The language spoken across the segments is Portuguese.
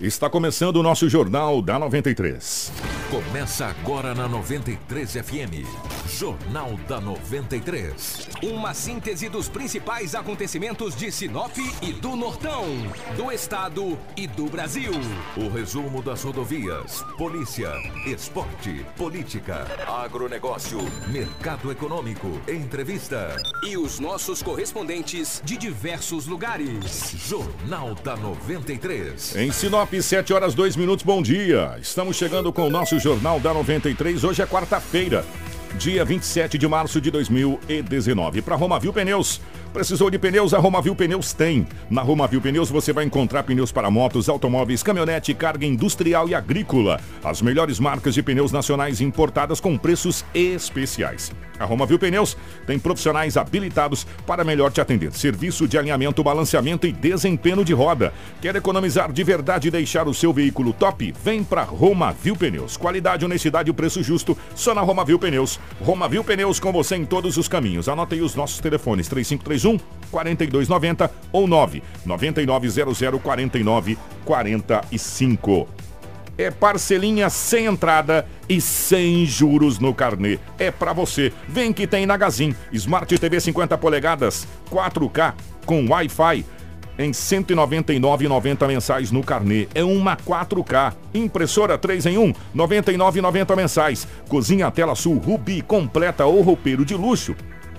Está começando o nosso Jornal da 93. Começa agora na 93 FM. Jornal da 93. Uma síntese dos principais acontecimentos de Sinop e do Nortão, do Estado e do Brasil. O resumo das rodovias, polícia, esporte, política, agronegócio, mercado econômico, entrevista. E os nossos correspondentes de diversos lugares. Jornal da 93. Em Sinop, 7 horas 2 minutos, bom dia. Estamos chegando com o nosso Jornal da 93. Hoje é quarta-feira, dia 27 de março de 2019. Para Romavil Pneus. Precisou de pneus? A Romavil Pneus tem. Na Romavil Pneus você vai encontrar pneus para motos, automóveis, caminhonete, carga industrial e agrícola. As melhores marcas de pneus nacionais importadas com preços especiais. A Romavil Pneus tem profissionais habilitados para melhor te atender. Serviço de alinhamento, balanceamento e desempenho de roda. Quer economizar de verdade e deixar o seu veículo top? Vem para Romavil Pneus. Qualidade, honestidade e preço justo só na Romavil Pneus. Romavil Pneus com você em todos os caminhos. Anote aí os nossos telefones 3531 4290 ou 9 9900 49 45. É parcelinha sem entrada e sem juros no carnê. É pra você. Vem que tem na Gazin. Smart TV 50 polegadas, 4K com Wi-Fi em 199,90 mensais no carnê. É uma 4K. Impressora 3 em 1, 99,90 mensais. Cozinha tela sul Rubi completa ou roupeiro de luxo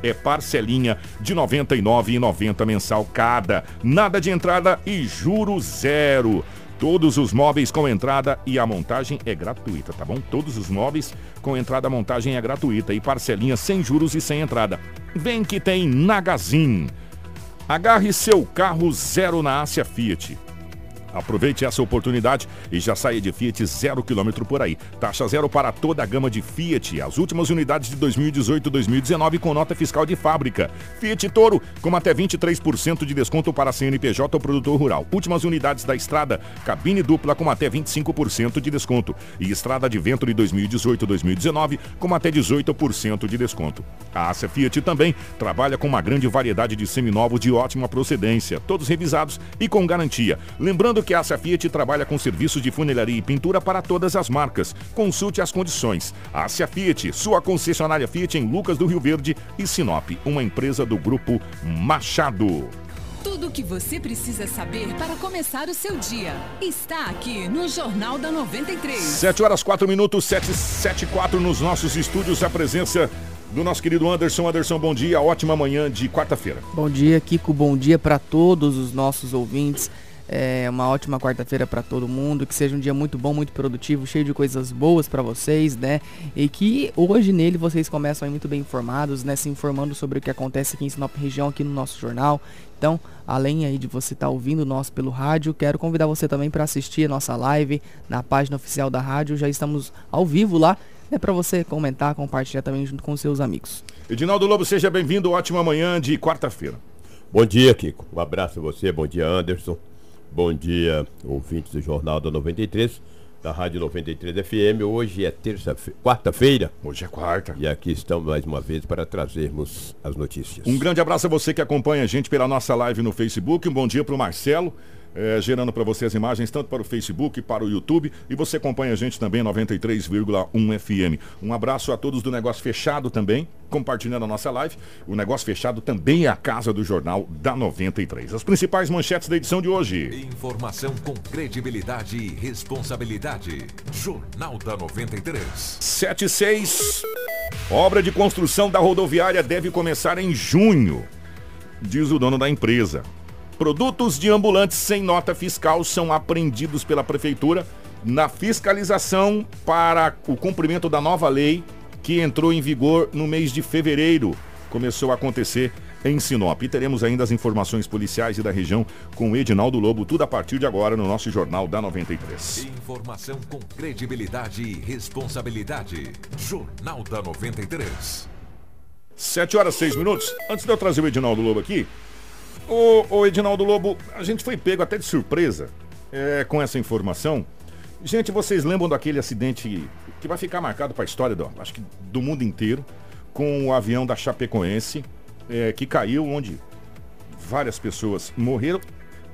é parcelinha de R$ 99,90 mensal cada. Nada de entrada e juro zero. Todos os móveis com entrada e a montagem é gratuita, tá bom? Todos os móveis com entrada e montagem é gratuita e parcelinha sem juros e sem entrada. Vem que tem Nagazin. Agarre seu carro zero na Ásia Fiat. Aproveite essa oportunidade e já saia de Fiat zero quilômetro por aí. Taxa zero para toda a gama de Fiat. As últimas unidades de 2018 e 2019 com nota fiscal de fábrica. Fiat Toro com até 23% de desconto para CNPJ ou produtor rural. Últimas unidades da estrada, cabine dupla com até 25% de desconto. E estrada de vento de 2018 e 2019 com até 18% de desconto. A Ásia Fiat também trabalha com uma grande variedade de seminovos de ótima procedência, todos revisados e com garantia. Lembrando que a Ásia Fiat trabalha com serviços de funilaria e pintura para todas as marcas. Consulte as condições. Ásia Fiat, sua concessionária Fiat em Lucas do Rio Verde e Sinop, uma empresa do grupo Machado. Tudo o que você precisa saber para começar o seu dia está aqui no Jornal da 93. 7 horas 4 minutos, 7, 7 4 nos nossos estúdios. A presença do nosso querido Anderson. Anderson, bom dia. Ótima manhã de quarta-feira. Bom dia, Kiko. Bom dia para todos os nossos ouvintes. É uma ótima quarta-feira para todo mundo, que seja um dia muito bom, muito produtivo, cheio de coisas boas para vocês, né? E que hoje nele vocês começam aí muito bem informados, né? Se informando sobre o que acontece aqui em Sinop região, aqui no nosso jornal. Então, além aí de você estar tá ouvindo nós pelo rádio, quero convidar você também para assistir a nossa live na página oficial da rádio. Já estamos ao vivo lá. É para você comentar, compartilhar também junto com seus amigos. Edinaldo Lobo, seja bem-vindo. Ótima manhã de quarta-feira. Bom dia, Kiko. Um abraço a você. Bom dia, Anderson. Bom dia, ouvintes do Jornal da 93, da Rádio 93 FM. Hoje é terça quarta-feira. Hoje é quarta. E aqui estamos mais uma vez para trazermos as notícias. Um grande abraço a você que acompanha a gente pela nossa live no Facebook. Um bom dia para o Marcelo é, gerando para você as imagens tanto para o Facebook, para o YouTube e você acompanha a gente também 93,1 FM. Um abraço a todos do Negócio Fechado também, compartilhando a nossa live. O Negócio Fechado também é a casa do jornal da 93. As principais manchetes da edição de hoje. Informação com credibilidade e responsabilidade. Jornal da 93. 76. Obra de construção da rodoviária deve começar em junho, diz o dono da empresa. Produtos de ambulantes sem nota fiscal são apreendidos pela Prefeitura na fiscalização para o cumprimento da nova lei que entrou em vigor no mês de fevereiro. Começou a acontecer em Sinop. E teremos ainda as informações policiais e da região com o Edinaldo Lobo, tudo a partir de agora no nosso Jornal da 93. Informação com credibilidade e responsabilidade. Jornal da 93. 7 horas 6 minutos. Antes de eu trazer o Edinaldo Lobo aqui, Ô, ô Edinaldo Lobo, a gente foi pego até de surpresa é, com essa informação. Gente, vocês lembram daquele acidente que vai ficar marcado para a história do, acho que do mundo inteiro, com o avião da Chapecoense, é, que caiu, onde várias pessoas morreram.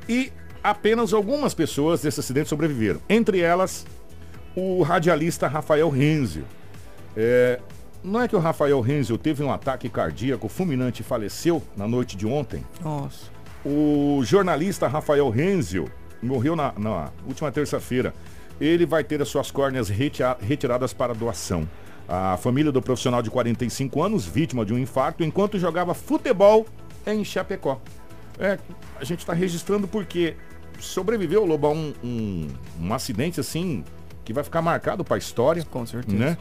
E apenas algumas pessoas desse acidente sobreviveram. Entre elas, o radialista Rafael Renzio. É, não é que o Rafael Renzio teve um ataque cardíaco fulminante e faleceu na noite de ontem? Nossa. O jornalista Rafael Renzio morreu na, na última terça-feira. Ele vai ter as suas córneas retira- retiradas para doação. A família do profissional de 45 anos, vítima de um infarto, enquanto jogava futebol em Chapecó. É, a gente está registrando porque sobreviveu, Lobo, a um, um, um acidente assim que vai ficar marcado para a história. Com certeza. Né?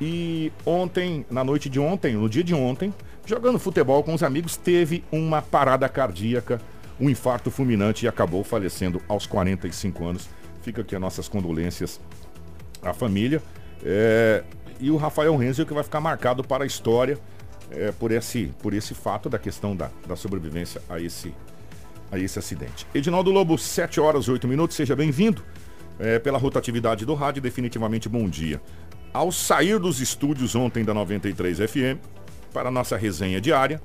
E ontem, na noite de ontem, no dia de ontem, jogando futebol com os amigos, teve uma parada cardíaca, um infarto fulminante e acabou falecendo aos 45 anos. Fica aqui as nossas condolências à família. É, e o Rafael Renzo que vai ficar marcado para a história é, por, esse, por esse fato da questão da, da sobrevivência a esse, a esse acidente. Edinaldo Lobo, 7 horas 8 minutos, seja bem-vindo. É, pela rotatividade do rádio, definitivamente bom dia. Ao sair dos estúdios ontem da 93 FM, para a nossa resenha diária,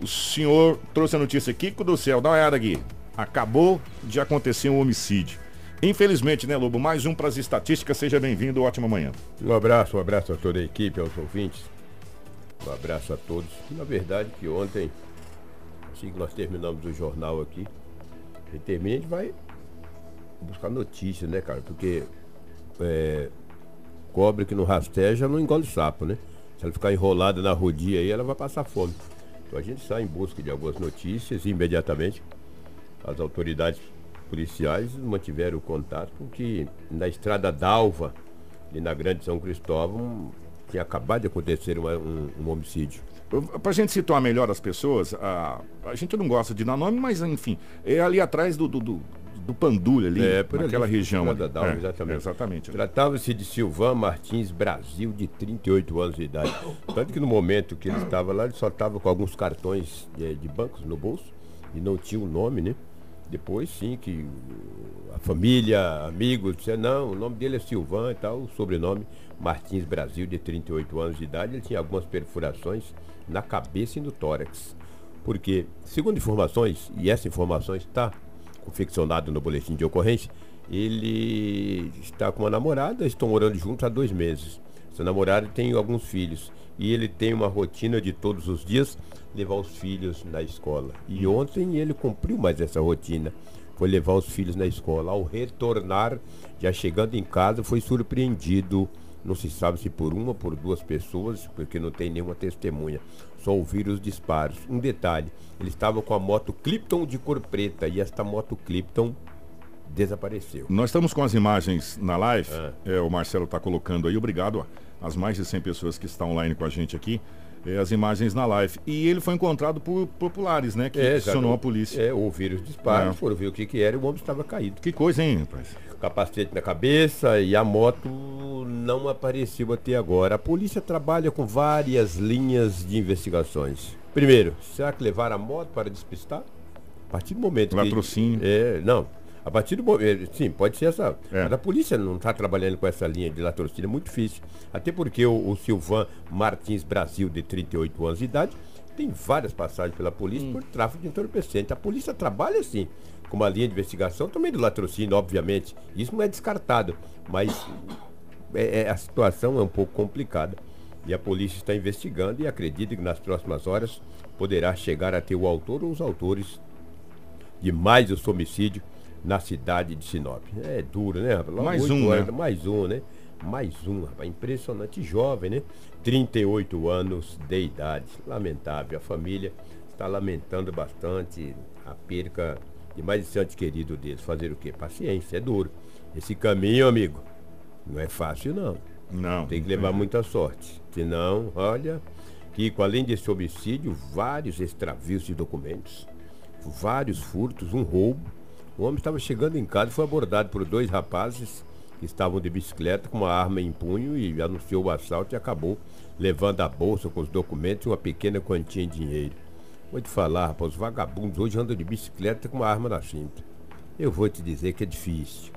o senhor trouxe a notícia, Kiko do céu, dá uma olhada aqui. Acabou de acontecer um homicídio. Infelizmente, né, Lobo? Mais um para as estatísticas. Seja bem-vindo, ótima manhã. Um abraço, um abraço a toda a equipe, aos ouvintes. Um abraço a todos. Na verdade que ontem, assim que nós terminamos o jornal aqui, a gente a gente vai buscar notícias, né, cara? Porque é, cobre que não rasteja não engole sapo, né? Se ela ficar enrolada na rodia aí, ela vai passar fome. Então a gente sai em busca de algumas notícias e imediatamente as autoridades policiais mantiveram contato com que na estrada d'Alva, ali na Grande São Cristóvão, tinha acabado de acontecer uma- um, um homicídio. Pra gente situar melhor as pessoas, a, a gente não gosta de dar nome, mas enfim, é ali atrás do, do, do, do Pandulha ali, É, por ali, naquela região. Estrada ali. d'Alva, É, exatamente. Exatamente. Tratava-se de Silvan Martins Brasil, de 38 anos de idade. Tanto que no momento que ele estava lá, ele só estava com alguns cartões eh, de bancos no bolso e não tinha o nome, né? Depois sim que a família, amigos, disseram, não, o nome dele é Silvan e tal, o sobrenome Martins Brasil, de 38 anos de idade, ele tinha algumas perfurações na cabeça e no tórax. Porque, segundo informações, e essa informação está confeccionada no boletim de ocorrência, ele está com uma namorada, estão morando juntos há dois meses. Essa namorada tem alguns filhos e ele tem uma rotina de todos os dias levar os filhos na escola. E ontem ele cumpriu mais essa rotina. Foi levar os filhos na escola. Ao retornar, já chegando em casa, foi surpreendido. Não se sabe se por uma por duas pessoas, porque não tem nenhuma testemunha. Só ouviram os disparos. Um detalhe: ele estava com a moto Clipton de cor preta e esta moto Clipton desapareceu. Nós estamos com as imagens na live, Ah. é, o Marcelo está colocando aí, obrigado às mais de 100 pessoas que estão online com a gente aqui, é, as imagens na live. E ele foi encontrado por populares, né, que acionou a polícia. É, ouviram os disparos, É. foram ver o que, que era e o homem estava caído. Que coisa, hein, rapaz? Capacete na cabeça e a moto não apareceu até agora. A polícia trabalha com várias linhas de investigações. Primeiro, será que levaram a moto para despistar? A partir do momento Latrocínio. que... É, não. A partir do momento... Sim, pode ser essa... É. Mas a polícia não está trabalhando com essa linha de latrocínio, é muito difícil. Até porque o, o Silvan Martins Brasil, de 38 anos de idade, tem várias passagens pela polícia por tráfico de entorpecente. A polícia trabalha assim, com uma linha de investigação também do latrocínio, obviamente. Isso não é descartado, mas é- é- a situação é um pouco complicada. E a polícia está investigando e acredita que nas próximas horas poderá chegar a ter o autor ou os autores de mais esse homicídio na cidade de Sinop. É duro, né? rapaz? Mais um, horas, né? Mais um, né? Mais um, rapaz. Impressionante. Jovem, né? 38 anos de idade. Lamentável. A família está lamentando bastante a perca de mais esse ente querido deles. Fazer o quê? Paciência, é duro. Esse caminho, amigo, não é fácil, não. Não. Tem que levar muita sorte. Senão, olha, Kiko, além desse homicídio, vários extravios de documentos, vários furtos, um roubo. O homem estava chegando em casa e foi abordado por dois rapazes que estavam de bicicleta com uma arma em punho e anunciou o assalto e acabou levando a bolsa com os documentos e uma pequena quantia em dinheiro. Vou te falar, rapaz, os vagabundos hoje andam de bicicleta com uma arma na cinta. Eu vou te dizer que é difícil.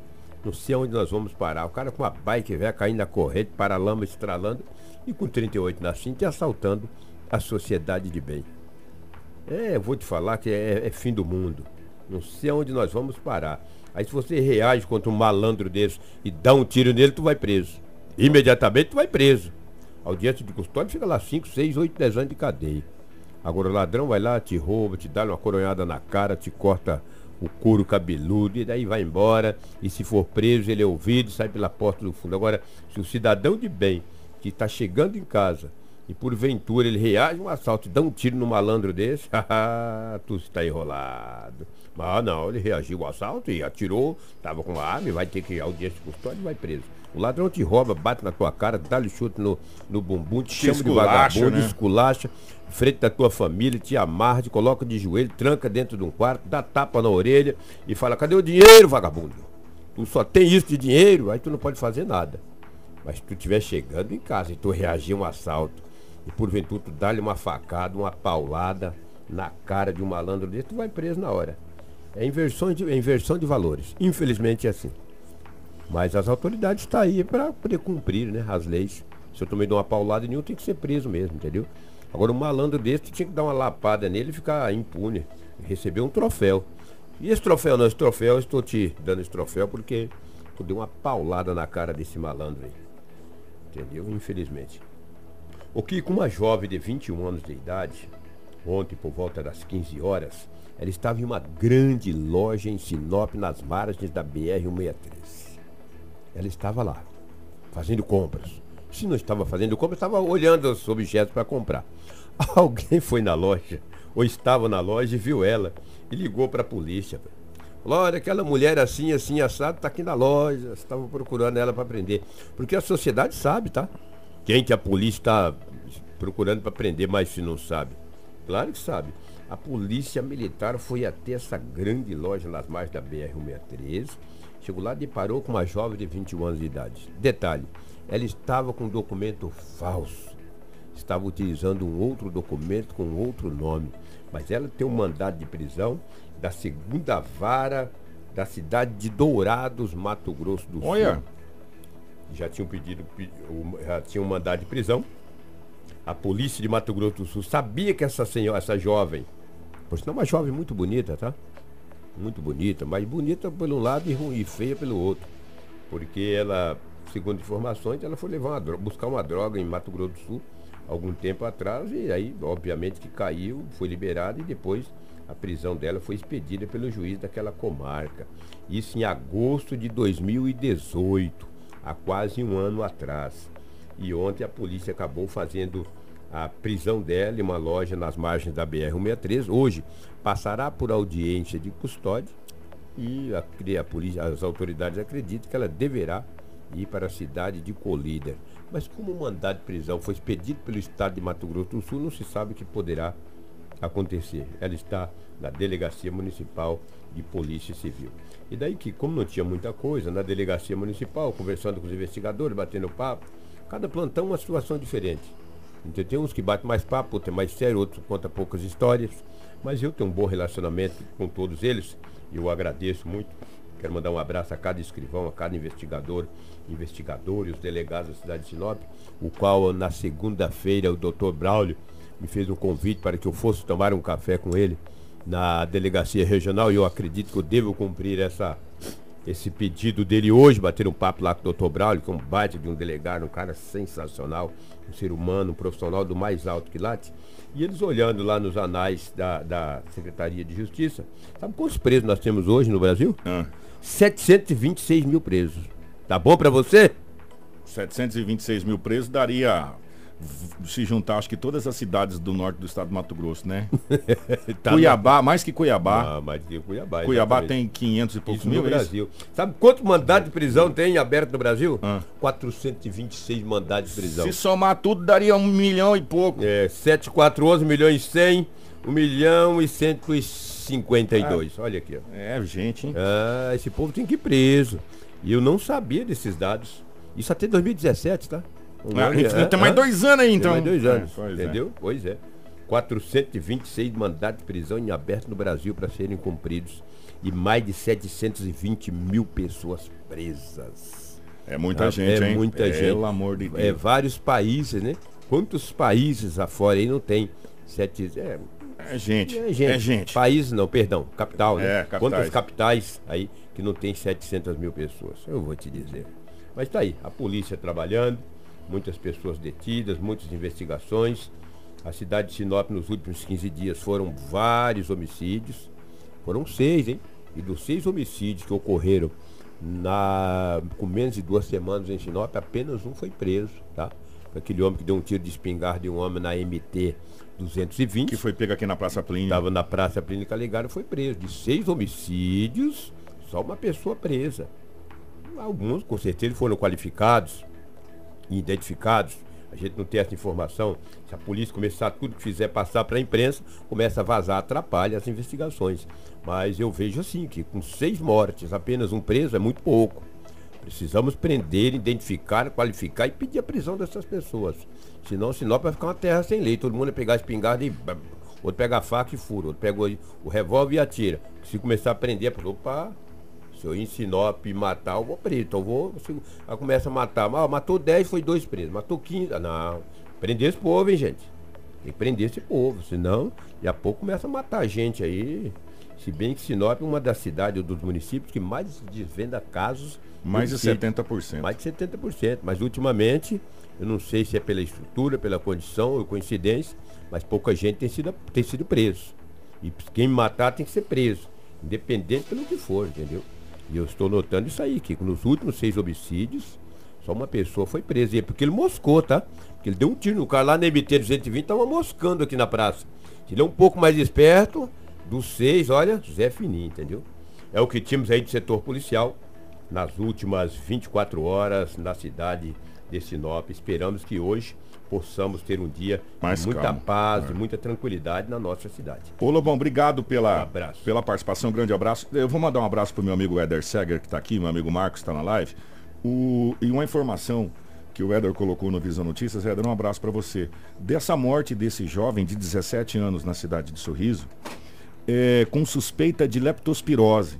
Não sei onde nós vamos parar. O cara com uma bike velha caindo na corrente, para lama estralando e com 38 na cinta e assaltando a sociedade de bem. É, eu vou te falar que é, é fim do mundo. Não sei aonde nós vamos parar. Aí se você reage contra um malandro desse e dá um tiro nele, tu vai preso. Imediatamente tu vai preso. Audiência de custódia fica lá 5, 6, 8, 10 anos de cadeia. Agora o ladrão vai lá, te rouba, te dá uma coronhada na cara, te corta o couro cabeludo e daí vai embora. E se for preso, ele é ouvido e sai pela porta do fundo. Agora, se o cidadão de bem que está chegando em casa e porventura ele reage a um assalto e dá um tiro no malandro desse, tu está enrolado. Mas não, ele reagiu ao assalto e atirou, estava com uma arma, vai ter que ir audiência de custódia e vai preso. O ladrão te rouba, bate na tua cara, dá-lhe chute no, no bumbum, te chama de vagabundo, né? esculacha, frente da tua família, te amarra, te coloca de joelho, tranca dentro de um quarto, dá tapa na orelha e fala, cadê o dinheiro, vagabundo? Tu só tem isso de dinheiro, aí tu não pode fazer nada. Mas se tu estiver chegando em casa e tu reagir a um assalto, e porventura tu dá-lhe uma facada, uma paulada na cara de um malandro desse, tu vai preso na hora. É inversão de, é inversão de valores. Infelizmente é assim. Mas as autoridades estão tá aí para poder cumprir né, as leis. Se eu tomei de uma paulada nenhum, tem que ser preso mesmo, entendeu? Agora um malandro desse, tinha que dar uma lapada nele e ficar impune. Receber um troféu. E esse troféu não, esse troféu, eu estou te dando esse troféu porque tu deu uma paulada na cara desse malandro aí. Entendeu? Infelizmente. O que com uma jovem de 21 anos de idade, ontem por volta das 15 horas, ela estava em uma grande loja em Sinop, nas margens da BR-163. Ela estava lá, fazendo compras. Se não estava fazendo compras, estava olhando os objetos para comprar. Alguém foi na loja, ou estava na loja e viu ela, e ligou para a polícia. Falou, olha, aquela mulher assim, assim, assado, está aqui na loja, estava procurando ela para prender. Porque a sociedade sabe, tá? Quem que a polícia está procurando para prender, mas se não sabe. Claro que sabe. A polícia militar foi até essa grande loja nas margens da BR-163. Chegou lá e deparou com uma jovem de 21 anos de idade. Detalhe, ela estava com um documento falso. Estava utilizando um outro documento com outro nome. Mas ela tem um mandado de prisão da segunda vara da cidade de Dourados, Mato Grosso do Sul. Olha. Já tinham pedido, já tinham um mandado de prisão. A polícia de Mato Grosso do Sul sabia que essa senhora, essa jovem por sinal, uma jovem muito bonita, tá? Muito bonita, mas bonita um lado e, ruim, feia pelo outro. Porque ela, segundo informações, ela foi levar uma droga, buscar uma droga em Mato Grosso do Sul algum tempo atrás e aí, obviamente, que caiu, foi liberada e depois a prisão dela foi expedida pelo juiz daquela comarca. Isso em agosto de 2018, há quase um ano atrás. E ontem a polícia acabou fazendo a prisão dela em uma loja nas margens da BR-163. Hoje passará por audiência de custódia e a, a polícia, as autoridades acreditam que ela deverá ir para a cidade de Colíder. Mas como o mandado de prisão foi expedido pelo Estado de Mato Grosso do Sul, não se sabe o que poderá acontecer. Ela está na Delegacia Municipal de Polícia Civil. E daí que, como não tinha muita coisa, na Delegacia Municipal, conversando com os investigadores, batendo papo, cada plantão uma situação diferente. Então, tem uns que batem mais papo, outros é mais sério, outros contam poucas histórias. Mas eu tenho um bom relacionamento com todos eles e eu agradeço muito. Quero mandar um abraço a cada escrivão, a cada investigador, investigador e os delegados da cidade de Sinop, o qual na segunda-feira o doutor Braulio me fez um convite para que eu fosse tomar um café com ele na delegacia regional e eu acredito que eu devo cumprir essa, esse pedido dele hoje, bater um papo lá com o doutor Braulio, que é um baita de um delegado, um cara sensacional, um ser humano, um profissional do mais alto que late. E eles olhando lá nos anais da, da Secretaria de Justiça, sabe quantos presos nós temos hoje no Brasil? Ah. 726 mil presos. Tá bom para você? 726 mil presos daria se juntar, acho que todas as cidades do norte do estado do Mato Grosso, né? tá Cuiabá, no... mais que Cuiabá. Ah, mais que Cuiabá. Cuiabá exatamente. tem 500 e poucos mil. No é Brasil. Sabe quantos mandados de prisão tem aberto no Brasil? Ah. 426 mandados de prisão. Se somar tudo, daria um milhão e pouco. É, 7, 4, 11 milhões e 100, 1 milhão e 152. Ah. Olha aqui, ó. É, gente, hein? Ah, esse povo tem que ir preso. E eu não sabia desses dados. Isso até 2017, tá? Um ah, é, tem mais dois anos aí, então. Tem mais dois anos, é, entendeu? É. Pois é. 426 mandatos de prisão em aberto no Brasil para serem cumpridos e mais de 720 mil pessoas presas. É muita é, gente, é hein? muita gente. Pelo amor de Deus. É vários países, né? Quantos países afora aí não tem sete... É, É gente. É gente. É gente. País não, perdão, capital, né? É, capitais. Quantas capitais aí que não tem 700 mil pessoas? Eu vou te dizer. Mas tá aí, a polícia trabalhando, muitas pessoas detidas, muitas investigações. A cidade de Sinop nos últimos 15 dias foram vários homicídios. Foram seis, hein? E dos seis homicídios que ocorreram na, com menos de duas semanas em Sinop, apenas um foi preso, tá? Aquele homem que deu um tiro de espingarda em um homem na MT 220. Que foi pego aqui na Praça Plínio. Estava na Praça Plínio Calegaro foi preso. De seis homicídios, só uma pessoa presa. Alguns, com certeza, foram qualificados identificados. A gente não tem essa informação. Se a polícia começar tudo que fizer passar para a imprensa, começa a vazar, atrapalha as investigações. Mas eu vejo assim, que com seis mortes, apenas um preso é muito pouco. Precisamos prender, identificar, qualificar e pedir a prisão dessas pessoas. Senão, Sinop vai ficar uma terra sem lei. Todo mundo vai pegar a espingarda e. Outro pega a faca e fura, outro pega o, o revólver e atira. Se começar a prender, pessoa, opa, se eu ir em Sinop matar, eu vou preso. Então eu vou. Aí começa a matar. Ah, matou 10, foi dois presos. Matou 15. Ah, não. Prender esse povo, hein, gente? Tem que prender esse povo. Senão, daqui a pouco começa a matar gente aí. Se bem que Sinop é uma das cidades, dos municípios que mais desvenda casos. Mais de homicídio. 70%. Mais de 70%. Mas ultimamente, eu não sei se é pela estrutura, pela condição ou coincidência, mas pouca gente tem sido, tem sido preso. E quem matar tem que ser preso. Independente pelo que for, entendeu? E eu estou notando isso aí, que nos últimos seis homicídios, só uma pessoa foi presa. E é porque ele moscou, tá? Porque ele deu um tiro no cara lá na MT 220, tava moscando aqui na praça. Se ele é um pouco mais esperto, dos seis, olha, Zé Fininho, entendeu? É o que tínhamos aí de setor policial nas últimas 24 horas na cidade de Sinop. Esperamos que hoje possamos ter um dia Mais de muita calmo. paz, É. de muita tranquilidade na nossa cidade. Ô Lobão, obrigado pela, Um abraço. pela participação, um grande abraço. Eu vou mandar um abraço pro meu amigo Eder Seger, que está aqui, meu amigo Marcos está na live. O, e uma informação que o Eder colocou no Visão Notícias, Eder, um abraço para você. Dessa morte desse jovem de 17 anos na cidade de Sorriso, é, com suspeita de leptospirose.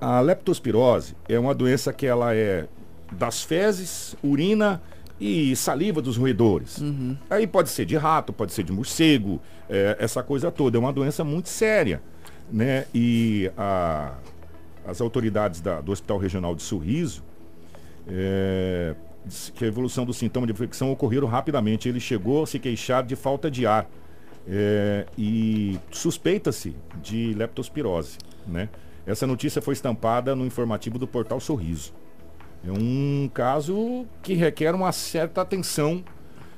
A leptospirose é uma doença que ela é das fezes, urina e saliva dos roedores. Aí pode ser de rato, pode ser de morcego, é, essa coisa toda. É uma doença muito séria. Né? E a- as autoridades da- do Hospital Regional de Sorriso, é, que a evolução do sintoma de infecção ocorreram rapidamente. Ele chegou a se queixar de falta de ar. É, e suspeita-se de leptospirose. Né? Essa notícia foi estampada no informativo do portal Sorriso. É um caso que requer uma certa atenção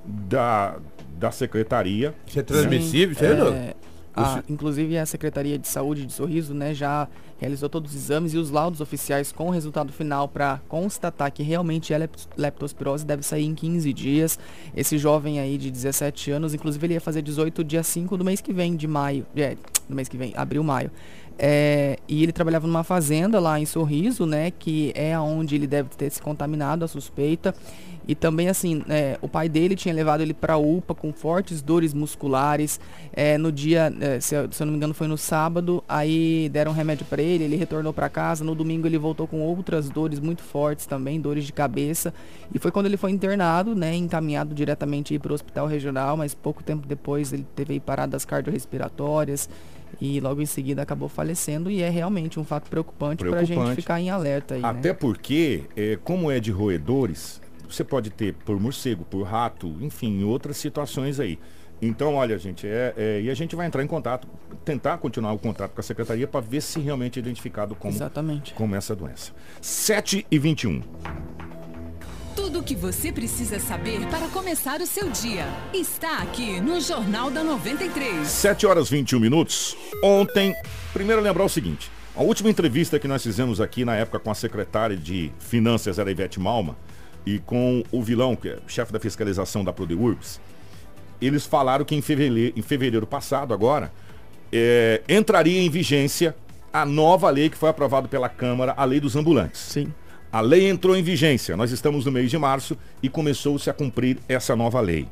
da, da secretaria. Isso é transmissível, isso aí, é, a- inclusive a Secretaria de Saúde de Sorriso, né, já realizou todos os exames e os laudos oficiais com o resultado final para constatar que realmente é lep- leptospirose deve sair em 15 dias. Esse jovem aí de 17 anos, inclusive ele ia fazer 18 dia 5 do mês que vem, de maio, é, do mês que vem, abril, maio. É, e ele trabalhava numa fazenda lá em Sorriso, né, que é onde ele deve ter se contaminado, a suspeita. E também, assim, é, o pai dele tinha levado ele para UPA com fortes dores musculares. É, no dia, é, se, eu, se eu não me engano, foi no sábado. Aí deram remédio para ele, ele retornou para casa. No domingo ele voltou com outras dores muito fortes também, dores de cabeça. E foi quando ele foi internado, né, encaminhado diretamente para o hospital regional. Mas pouco tempo depois ele teve aí paradas cardiorrespiratórias. E logo em seguida acabou falecendo. E é realmente um fato preocupante, para a gente ficar em alerta aí. né? Até porque, é, como é de roedores, você pode ter por morcego, por rato, enfim, outras situações aí. Então, olha, gente, é, é, e a gente vai entrar em contato, tentar continuar o contato com a secretaria para ver se realmente é identificado como, Exatamente. como essa doença. 7 e 21. Tudo o que você precisa saber para começar o seu dia está aqui no Jornal da 93. 7 horas 21 minutos. Ontem, primeiro lembrar o seguinte: a última entrevista que nós fizemos aqui na época com a secretária de Finanças era Ivete Malma e com o vilão, que é o chefe da fiscalização da Prodeurbs, eles falaram que em fevereiro, em fevereiro passado, agora, é, entraria em vigência a nova lei que foi aprovada pela Câmara, a lei dos ambulantes. Sim. A lei entrou em vigência. Nós estamos no mês de março e começou-se a cumprir essa nova lei.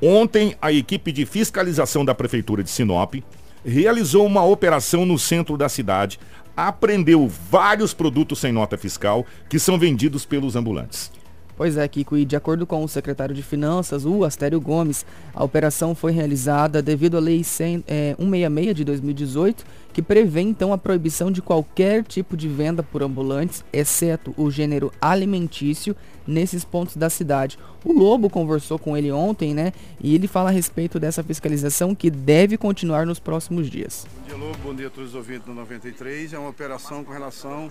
Ontem, a equipe de fiscalização da Prefeitura de Sinop realizou uma operação no centro da cidade, apreendeu vários produtos sem nota fiscal que são vendidos pelos ambulantes. Pois é, Kiko, e de acordo com o secretário de Finanças, o Astério Gomes, a operação foi realizada devido à Lei 100, é, 166 de 2018, que prevê então a proibição de qualquer tipo de venda por ambulantes, exceto o gênero alimentício, nesses pontos da cidade. O Lobo conversou com ele ontem, né? E ele fala a respeito dessa fiscalização que deve continuar nos próximos dias. Bom dia, Lobo. Bom dia a todos os ouvintes do 93. É uma operação com relação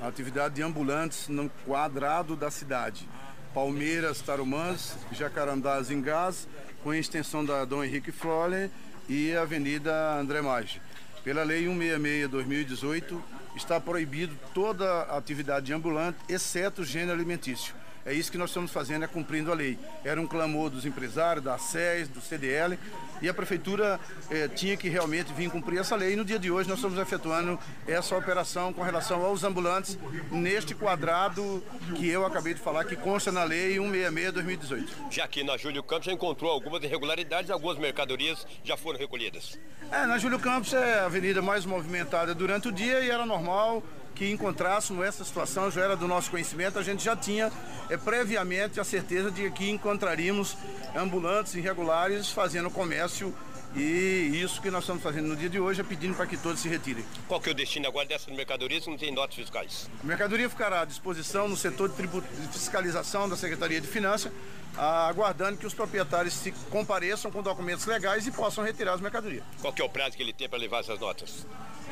à atividade de ambulantes no quadrado da cidade. Palmeiras, Tarumãs, Jacarandás, Engás, com a extensão da Dom Henrique Froller e a Avenida André Maggi. Pela Lei 166-2018, está proibido toda atividade de ambulante, exceto gênero alimentício. É isso que nós estamos fazendo, é cumprindo a lei. Era um clamor dos empresários, da SES, do CDL, e a prefeitura eh, tinha que realmente vir cumprir essa lei. E no dia de hoje nós estamos efetuando essa operação com relação aos ambulantes neste quadrado que eu acabei de falar, que consta na lei 166-2018. Já que na Júlio Campos já encontrou algumas irregularidades, algumas mercadorias já foram recolhidas. É, na Júlio Campos é a avenida mais movimentada durante o dia e era normal que encontrássemos essa situação, já era do nosso conhecimento, a gente já tinha é, previamente a certeza de que encontraríamos ambulantes irregulares fazendo comércio e isso que nós estamos fazendo no dia de hoje é pedindo para que todos se retirem. Qual que é o destino agora dessas mercadorias que não tem notas fiscais? A mercadoria ficará à disposição no setor de, de fiscalização da Secretaria de Finanças, aguardando que os proprietários se compareçam com documentos legais e possam retirar as mercadorias. Qual que é o prazo que ele tem para levar essas notas?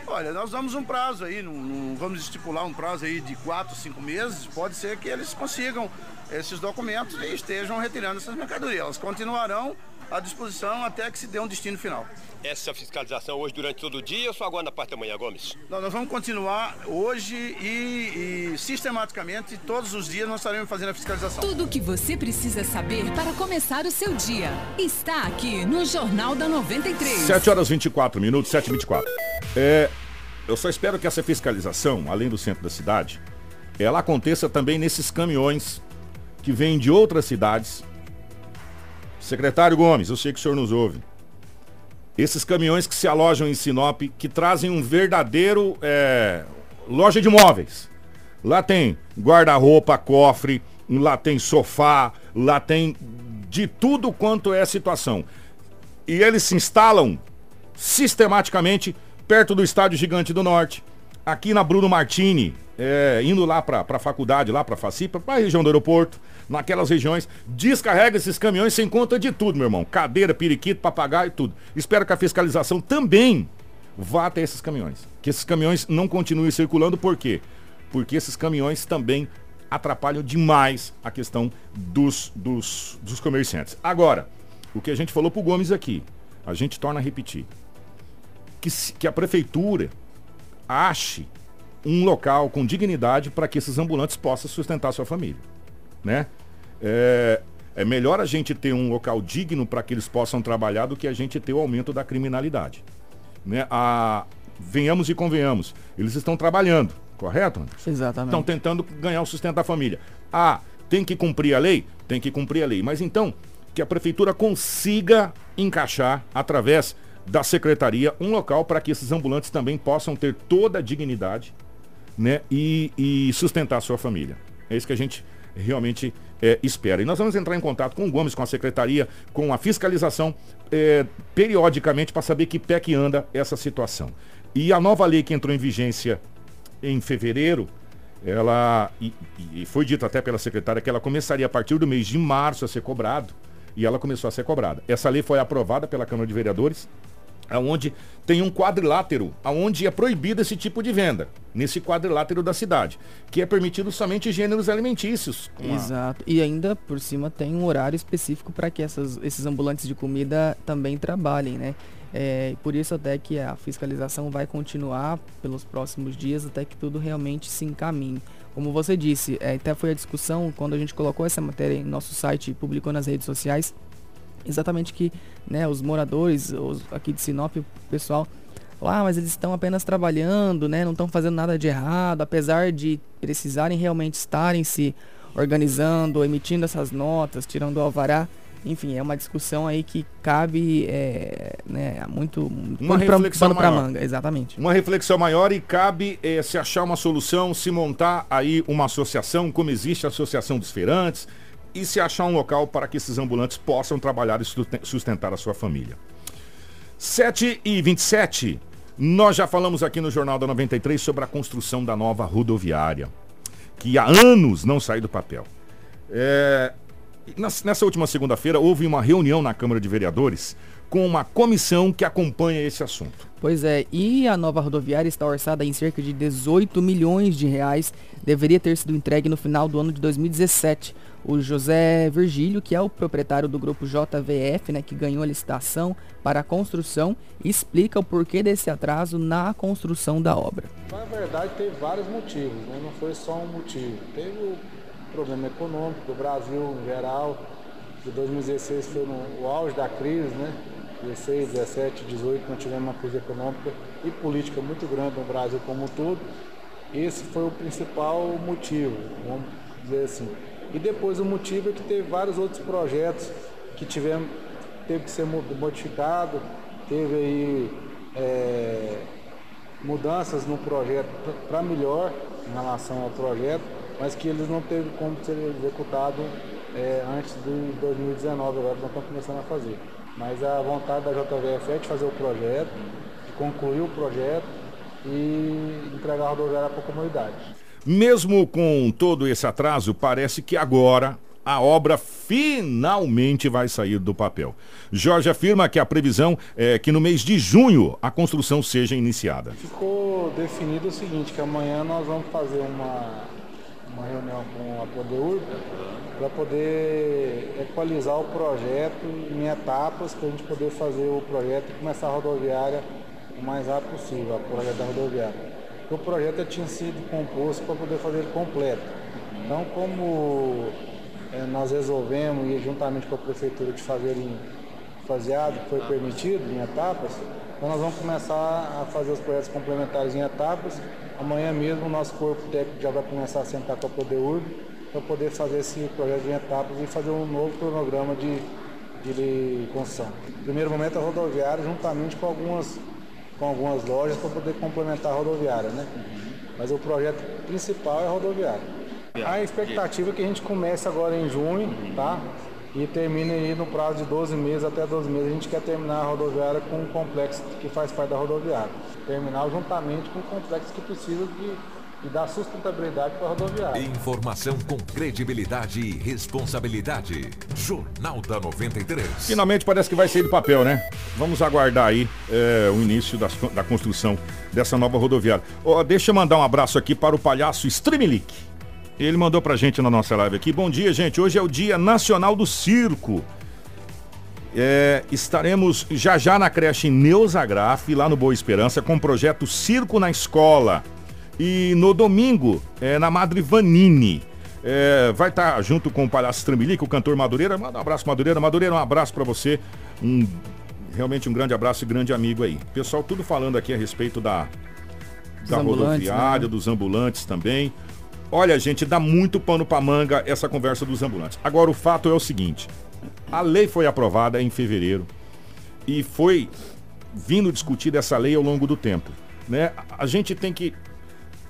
Olha, nós damos um prazo aí, não, não, vamos estipular um prazo aí de quatro, cinco meses. Pode ser que eles consigam esses documentos e estejam retirando essas mercadorias. Elas continuarão à disposição até que se dê um destino final. Essa fiscalização hoje durante todo o dia ou só agora na parte da manhã, Gomes? Não, nós vamos continuar hoje e, e, sistematicamente, todos os dias nós estaremos fazendo a fiscalização. Tudo o que você precisa saber para começar o seu dia está aqui no Jornal da 93. 7 horas 24 minutos, 7 e 24. É, eu só espero que essa fiscalização, além do centro da cidade, ela aconteça também nesses caminhões que vêm de outras cidades. Secretário Gomes, eu sei que o senhor nos ouve. Esses caminhões que se alojam em Sinop, que trazem um verdadeiro é, loja de móveis. Lá tem guarda-roupa, cofre, lá tem sofá, lá tem de tudo quanto é situação. E eles se instalam sistematicamente perto do Estádio Gigante do Norte, aqui na Bruno Martini, é, indo lá para a faculdade, lá para a Facipa, para a região do aeroporto, naquelas regiões, descarrega esses caminhões sem conta de tudo, meu irmão. Cadeira, periquito, papagaio, tudo. Espero que a fiscalização também vá até esses caminhões. Que esses caminhões não continuem circulando, por quê? Porque esses caminhões também atrapalham demais a questão dos, dos, dos comerciantes. Agora, o que a gente falou pro Gomes aqui, a gente torna a repetir que, que a prefeitura ache um local com dignidade para que esses ambulantes possam sustentar sua família, né? É, é melhor a gente ter um local digno para que eles possam trabalhar do que a gente ter o aumento da criminalidade, né? A, venhamos e convenhamos, eles estão trabalhando, correto? Exatamente. Estão tentando ganhar o sustento da família. Ah, tem que cumprir a lei? Tem que cumprir a lei. Mas então, que a prefeitura consiga encaixar através da secretaria um local para que esses ambulantes também possam ter toda a dignidade né, e, e sustentar a sua família. É isso que a gente realmente é, espera. E nós vamos entrar em contato com o Gomes, com a secretaria, com a fiscalização, é, periodicamente, para saber que pé que anda essa situação. E a nova lei que entrou em vigência em fevereiro, ela, e, e foi dito até pela secretária que ela começaria a partir do mês de março a ser cobrado, e ela começou a ser cobrada. Essa lei foi aprovada pela Câmara de Vereadores, aonde tem um quadrilátero, aonde é proibido esse tipo de venda, nesse quadrilátero da cidade, que é permitido somente gêneros alimentícios. Exato. E ainda por cima tem um horário específico para que essas, esses ambulantes de comida também trabalhem, né? É, por isso até que a fiscalização vai continuar pelos próximos dias até que tudo realmente se encaminhe. Como você disse, é, até foi a discussão quando a gente colocou essa matéria em nosso site e publicou nas redes sociais exatamente que né, os moradores os, aqui de Sinop, o pessoal, lá, ah, mas eles estão apenas trabalhando, né, não estão fazendo nada de errado, apesar de precisarem realmente estarem se organizando, emitindo essas notas, tirando o alvará, Enfim, é uma discussão aí que cabe é, né, muito, Uma muito reflexão maior. manga, exatamente. Uma reflexão maior e cabe eh, se achar uma solução, se montar aí uma associação, como existe a Associação dos Feirantes, e se achar um local para que esses ambulantes possam trabalhar e susten- sustentar a sua família. 7 e 27, nós já falamos aqui no Jornal da 93 sobre a construção da nova rodoviária, que há anos não sai do papel. É, nessa última segunda-feira houve uma reunião na Câmara de Vereadores com uma comissão que acompanha esse assunto. Pois é, e a nova rodoviária está orçada em cerca de 18 milhões de reais. Deveria ter sido entregue no final do ano de 2017. O José Virgílio, que é o proprietário do grupo JVF, né, que ganhou a licitação para a construção, explica o porquê desse atraso na construção da obra. Na verdade, teve vários motivos, né? não foi só um motivo. Teve o problema econômico do Brasil em geral, de 2016 foi no o auge da crise, né? 16, 17, 18, nós tivemos uma crise econômica e política muito grande no Brasil como um todo. Esse foi o principal motivo, vamos dizer assim. E depois o motivo é que teve vários outros projetos que tivemos, teve que ser mo- modificado, teve aí é, mudanças no projeto para melhor em relação ao projeto, mas que eles não teve como ser executado é, antes de 2019, agora nós estamos começando a fazer. Mas a vontade da JVF é de fazer o projeto, de concluir o projeto e entregar a rodoviária para a comunidade. Mesmo com todo esse atraso, parece que agora a obra finalmente vai sair do papel. Jorge afirma que a previsão é que no mês de junho a construção seja iniciada. Ficou definido o seguinte, que amanhã nós vamos fazer uma, uma reunião com a Poder para poder equalizar o projeto em etapas para a gente poder fazer o projeto e começar a rodoviária o mais rápido possível, o projeto da rodoviária. Porque o projeto tinha sido composto para poder fazer ele completo. Então, como eh, nós resolvemos, e juntamente com a prefeitura, de fazer em faseado, foi permitido em etapas, então nós vamos começar a fazer os projetos complementares em etapas. Amanhã mesmo o nosso corpo técnico já vai começar a sentar com a Poder Urb para poder fazer esse projeto em etapas e fazer um novo cronograma de, de construção. Primeiro momento a rodoviária, juntamente com algumas, com algumas lojas para poder complementar a rodoviária, né? Mas o projeto principal é a rodoviária. A expectativa é que a gente comece agora em junho, tá? E termine aí no prazo de 12 meses até 12 meses. A gente quer terminar a rodoviária com um complexo que faz parte da rodoviária. Terminal juntamente com o complexo que precisa de, de dar sustentabilidade para a rodoviária. Informação com credibilidade e responsabilidade. Jornal da 93. Finalmente parece que vai sair do papel, né? Vamos aguardar aí é, o início das da construção dessa nova rodoviária. Ó, deixa eu mandar um abraço aqui para o palhaço Streamlick. Ele mandou pra gente na nossa live aqui. Bom dia, gente. Hoje é o Dia Nacional do Circo. É, estaremos já já na creche Neuza Graf, lá no Boa Esperança, com o projeto Circo na Escola. E no domingo, é, na Madre Vanini. É, vai estar junto com o Palhaço Trambilique, o cantor Madureira. Manda um abraço, Madureira. Madureira, um abraço pra você. Um, realmente um grande abraço e grande amigo aí. Pessoal, tudo falando aqui a respeito da, da rodoviária, né? dos ambulantes também. Olha, gente, dá muito pano pra manga essa conversa dos ambulantes. Agora, o fato é o seguinte: a lei foi aprovada em fevereiro e foi vindo discutir essa lei ao longo do tempo. Né? A gente tem que.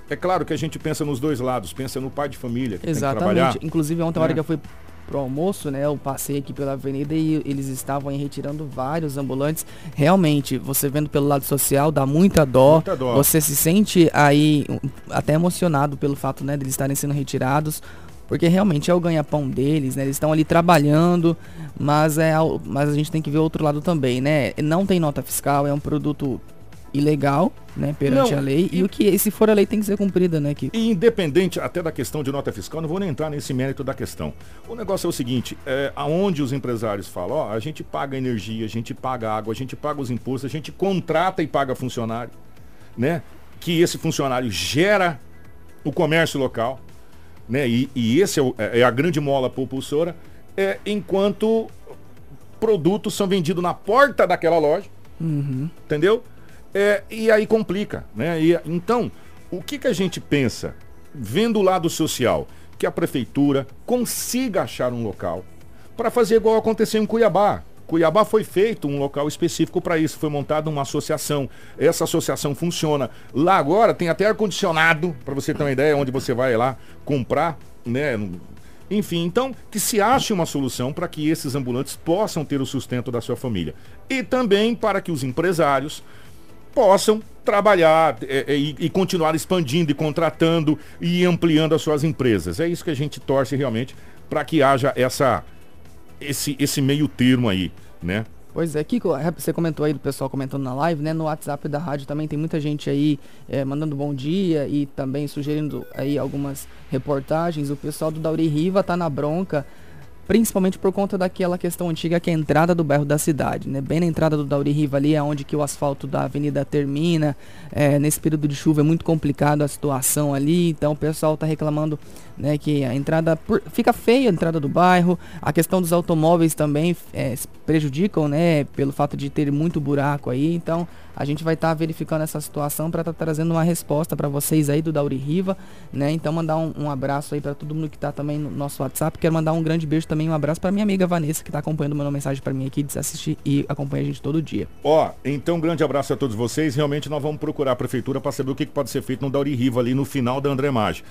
É claro que a gente pensa nos dois lados, pensa no pai de família que tem que trabalhar. Exatamente. Inclusive, ontem, a hora É. que eu fui pro almoço, né? Eu passei aqui pela avenida e eles estavam aí retirando vários ambulantes. Realmente, você vendo pelo lado social, dá muita dó. Muita dó. Você se sente aí até emocionado pelo fato, né, deles estarem sendo retirados. Porque realmente é o ganha-pão deles, né? Eles estão ali trabalhando, mas, é, mas a gente tem que ver o outro lado também, né? Não tem nota fiscal, é um produto ilegal, né? Perante Não, a lei. E, o que, e se for a lei, tem que ser cumprida, né? Que E independente até da questão de nota fiscal, não vou nem entrar nesse mérito da questão. O negócio é o seguinte, é, aonde os empresários falam, ó, a gente paga energia, a gente paga água, a gente paga os impostos, a gente contrata e paga funcionário, né? Que esse funcionário gera o comércio local, né? E, e esse é, o- é a grande mola propulsora, é, enquanto produtos são vendidos na porta daquela loja, entendeu? É, e aí complica, né? E, então, o que, que a gente pensa, vendo o lado social, que a prefeitura consiga achar um local para fazer igual aconteceu em Cuiabá. Cuiabá foi feito um local específico para isso, foi montada uma associação. Essa associação funciona. Lá agora tem até ar-condicionado, para você ter uma ideia, onde você vai lá comprar, né? Enfim, então que se ache uma solução para que esses ambulantes possam ter o sustento da sua família. E também para que os empresários possam trabalhar é, é, e, e, continuar expandindo e contratando e ampliando as suas empresas. É isso que a gente torce realmente para que haja essa, esse, esse meio termo aí, né? Pois é, Kiko, é, você comentou aí do pessoal comentando na live, né? No WhatsApp da rádio também tem muita gente aí é, mandando bom dia e também sugerindo aí algumas reportagens. O pessoal do Dauri Riva tá na bronca principalmente por conta daquela questão antiga que é a entrada do bairro da cidade, né? Bem na entrada do Dauri Riva ali é onde que o asfalto da avenida termina, é, nesse período de chuva é muito complicado a situação ali, então o pessoal está reclamando né, que a entrada por, fica feia a entrada do bairro, a questão dos automóveis também é, prejudicam, né, pelo fato de ter muito buraco aí, então a gente vai estar tá verificando essa situação para estar tá trazendo uma resposta para vocês aí do Dauri Riva, né? Então mandar um, um abraço aí para todo mundo que está também no nosso WhatsApp. Quero mandar um grande beijo também, um abraço para minha amiga Vanessa que está acompanhando, mandou mensagem para mim aqui, de assistir e acompanha a gente todo dia. Ó, então um grande abraço a todos vocês. Realmente nós vamos procurar a prefeitura para saber o que, que, pode ser feito no Dauri Riva ali no final da André Maggi.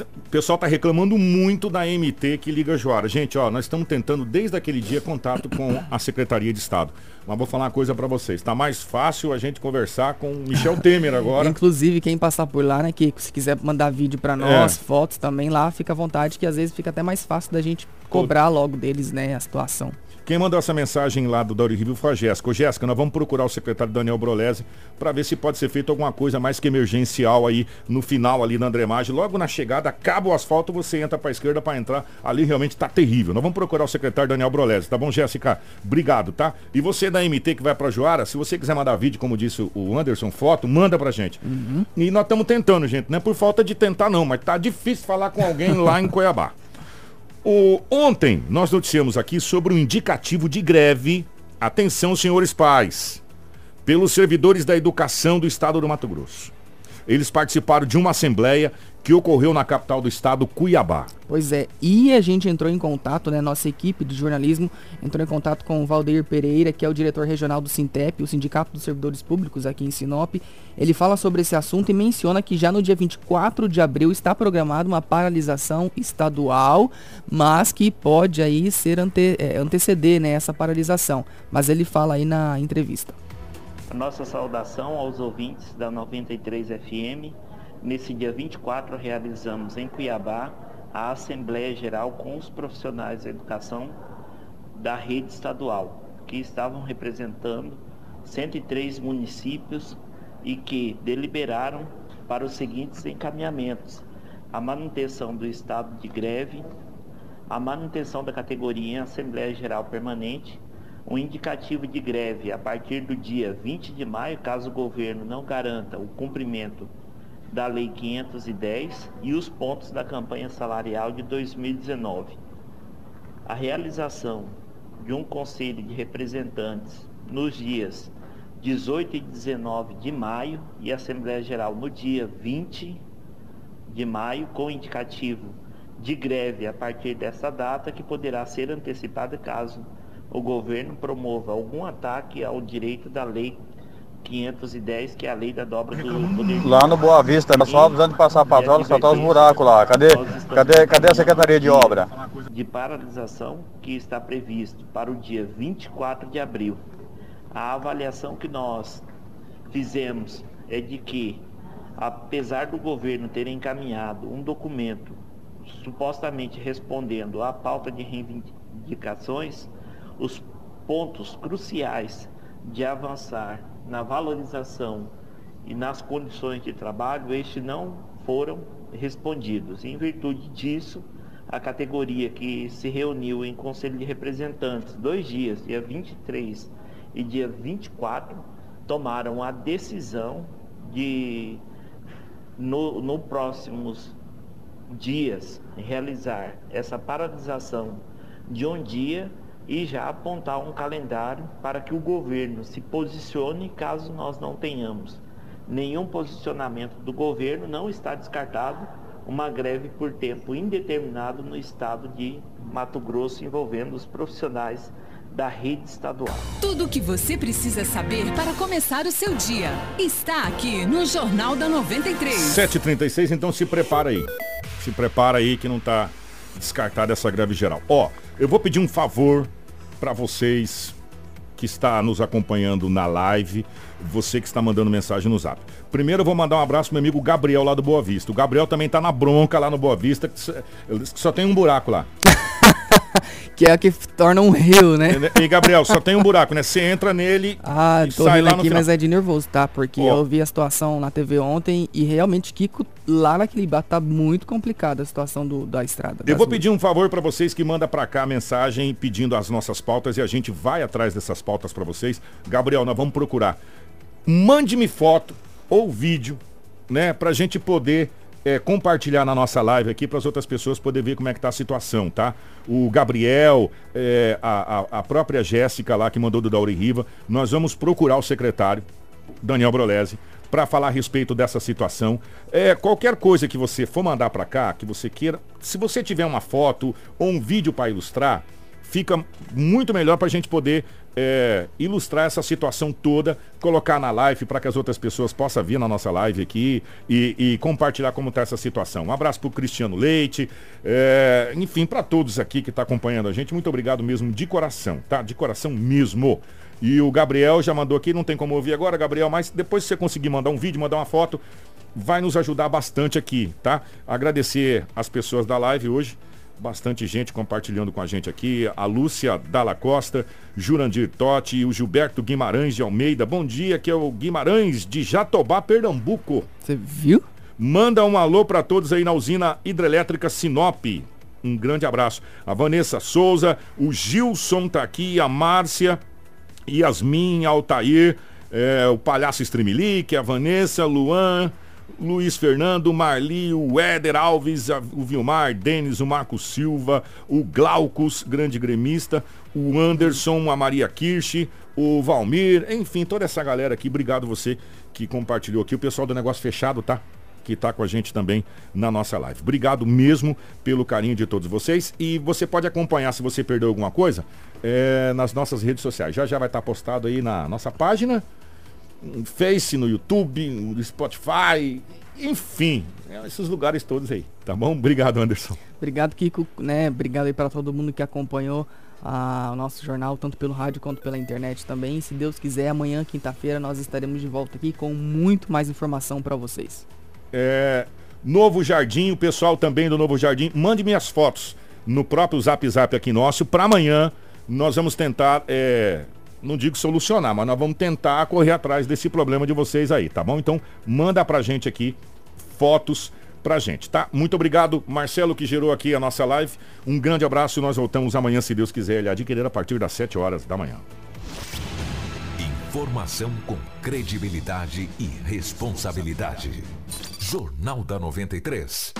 O pessoal tá reclamando muito da MT que liga Joara. Gente, ó, nós estamos tentando desde aquele dia contato com a Secretaria de Estado. Mas vou falar uma coisa para vocês. Tá mais fácil a gente conversar com Michel Temer agora. Inclusive, quem passar por lá, né, que se quiser mandar vídeo para nós, é. fotos também lá, fica à vontade, que às vezes fica até mais fácil da gente cobrar logo deles, né, a situação. Quem mandou essa mensagem lá do Dauri Rio foi a Jéssica. Ô Jéssica, nós vamos procurar o secretário Daniel Brolese para ver se pode ser feito alguma coisa mais que emergencial aí no final ali na Andremagem. Logo na chegada, acaba o asfalto, você entra para a esquerda para entrar. Ali realmente está terrível. Nós vamos procurar o secretário Daniel Brolese, tá bom, Jéssica? Obrigado, tá? E você da MT que vai para Joara, se você quiser mandar vídeo, como disse o Anderson, foto, manda pra gente. Uhum. E nós estamos tentando, gente. Não é por falta de tentar, não, mas tá difícil falar com alguém lá em Cuiabá. O, ontem nós noticiamos aqui sobre o indicativo de greve, atenção senhores pais, pelos servidores da educação do estado do Mato Grosso. Eles participaram de uma assembleia que ocorreu na capital do estado, Cuiabá. Pois é, e a gente entrou em contato, né, nossa equipe de jornalismo entrou em contato com o Valdeir Pereira, que é o diretor regional do Sintep, o Sindicato dos Servidores Públicos aqui em Sinop. Ele fala sobre esse assunto e menciona que já no dia 24 de abril está programada uma paralisação estadual, mas que pode aí ser ante, é, anteceder né, essa paralisação. Mas ele fala aí na entrevista. Nossa saudação aos ouvintes da 93 FM Nesse dia 24, realizamos em Cuiabá a Assembleia Geral com os profissionais da educação da rede estadual, que estavam representando 103 municípios e que deliberaram para os seguintes encaminhamentos: a manutenção do estado de greve, a manutenção da categoria em Assembleia Geral Permanente, um indicativo de greve a partir do dia 20 de maio, caso o governo não garanta o cumprimento da Lei 510 e os pontos da campanha salarial de 2019. A realização de um conselho de representantes nos dias 18 e 19 de maio e Assembleia Geral no dia 20 de maio, com indicativo de greve a partir dessa data, que poderá ser antecipada caso o governo promova algum ataque ao direito da Lei 510, que é a lei da dobra do poder. Lá no Boa Vista, nós só precisamos de passar a patrola, só tá os buracos lá. Cadê, cadê, cadê a Secretaria de Obra? De paralisação que está previsto para o dia 24 de abril. A avaliação que nós fizemos é de que, apesar do governo ter encaminhado um documento supostamente respondendo à pauta de reivindicações, os pontos cruciais de avançar na valorização e nas condições de trabalho, estes não foram respondidos. Em virtude disso, a categoria que se reuniu em Conselho de Representantes dois dias, dia 23 e dia 24, tomaram a decisão de, no, no próximos dias, realizar essa paralisação de um dia e já apontar um calendário para que o governo se posicione caso nós não tenhamos nenhum posicionamento do governo, não está descartado uma greve por tempo indeterminado no estado de Mato Grosso envolvendo os profissionais da rede estadual. Tudo o que você precisa saber para começar o seu dia está aqui no Jornal da 93. 7h36, então se prepara aí. Se prepara aí que não tá descartada essa greve geral. Ó, eu vou pedir um favor para vocês que está nos acompanhando na live, você que está mandando mensagem no zap. Primeiro eu vou mandar um abraço pro meu amigo Gabriel lá do Boa Vista. O Gabriel também tá na bronca lá no Boa Vista, que só tem um buraco lá. Que é a que torna um rio, né? E Gabriel, só tem um buraco, né? Você entra nele ah, e tô sai lá aqui, mas é de nervoso, tá? Porque oh. eu vi a situação na TV ontem e realmente, Kiko, lá naquele bar tá muito complicada a situação do, da estrada. Eu vou pedir um favor para vocês que manda para cá a mensagem pedindo as nossas pautas e a gente vai atrás dessas pautas para vocês. Gabriel, nós vamos procurar. Mande-me foto ou vídeo, né, pra gente poder é, compartilhar na nossa live aqui para as outras pessoas poderem ver como é que tá a situação, tá? O Gabriel, é, a, a, a, própria Jéssica lá que mandou do Dauri Riva, nós vamos procurar o secretário, Daniel Brolese, para falar a respeito dessa situação. É, qualquer coisa que você for mandar para cá, que você queira, se você tiver uma foto ou um vídeo para ilustrar, fica muito melhor para a gente poder é, ilustrar essa situação toda, colocar na live para que as outras pessoas possam vir na nossa live aqui e, e compartilhar como está essa situação. Um abraço para o Cristiano Leite, é, enfim, para todos aqui que estão tá acompanhando a gente, muito obrigado mesmo de coração, tá? De coração mesmo. E o Gabriel já mandou aqui, não tem como ouvir agora, Gabriel, mas depois se você conseguir mandar um vídeo, mandar uma foto, vai nos ajudar bastante aqui, tá? Agradecer as pessoas da live hoje bastante gente compartilhando com a gente aqui. A Lúcia Dalla Costa, Jurandir Totti, o Gilberto Guimarães de Almeida. Bom dia, que é o Guimarães de Jatobá, Pernambuco. Você viu? Manda um alô para todos aí na usina hidrelétrica Sinop. Um grande abraço. A Vanessa Souza, o Gilson tá aqui, a Márcia, Yasmin, Altair, é, o Palhaço Streamlick, a Vanessa, Luan, Luiz Fernando, Marli, o Éder Alves, o Vilmar, Denis, o Marco Silva, o Glaucus, grande gremista, o Anderson, a Maria Kirsch, o Valmir, enfim, toda essa galera aqui. Obrigado você que compartilhou aqui. O pessoal do Negócio Fechado, tá? Que tá com a gente também na nossa live. Obrigado mesmo pelo carinho de todos vocês. E você pode acompanhar se você perdeu alguma coisa é, nas nossas redes sociais. Já já vai estar tá postado aí na nossa página no Face, no YouTube, no Spotify, enfim, é esses lugares todos aí, tá bom? Obrigado, Anderson. Obrigado, Kiko, né? Obrigado aí para todo mundo que acompanhou a, o nosso jornal, tanto pelo rádio quanto pela internet também. Se Deus quiser, amanhã, quinta-feira, nós estaremos de volta aqui com muito mais informação para vocês. É, Novo Jardim, o pessoal também do Novo Jardim, mande minhas fotos no próprio Zap Zap aqui nosso. Para amanhã, nós vamos tentar é, não digo solucionar, mas nós vamos tentar correr atrás desse problema de vocês aí, tá bom? Então, manda pra gente aqui fotos pra gente, tá? Muito obrigado, Marcelo, que gerou aqui a nossa live. Um grande abraço e nós voltamos amanhã, se Deus quiser, ele adquirir a partir das 7 horas da manhã. Informação com credibilidade e responsabilidade. Jornal da 93.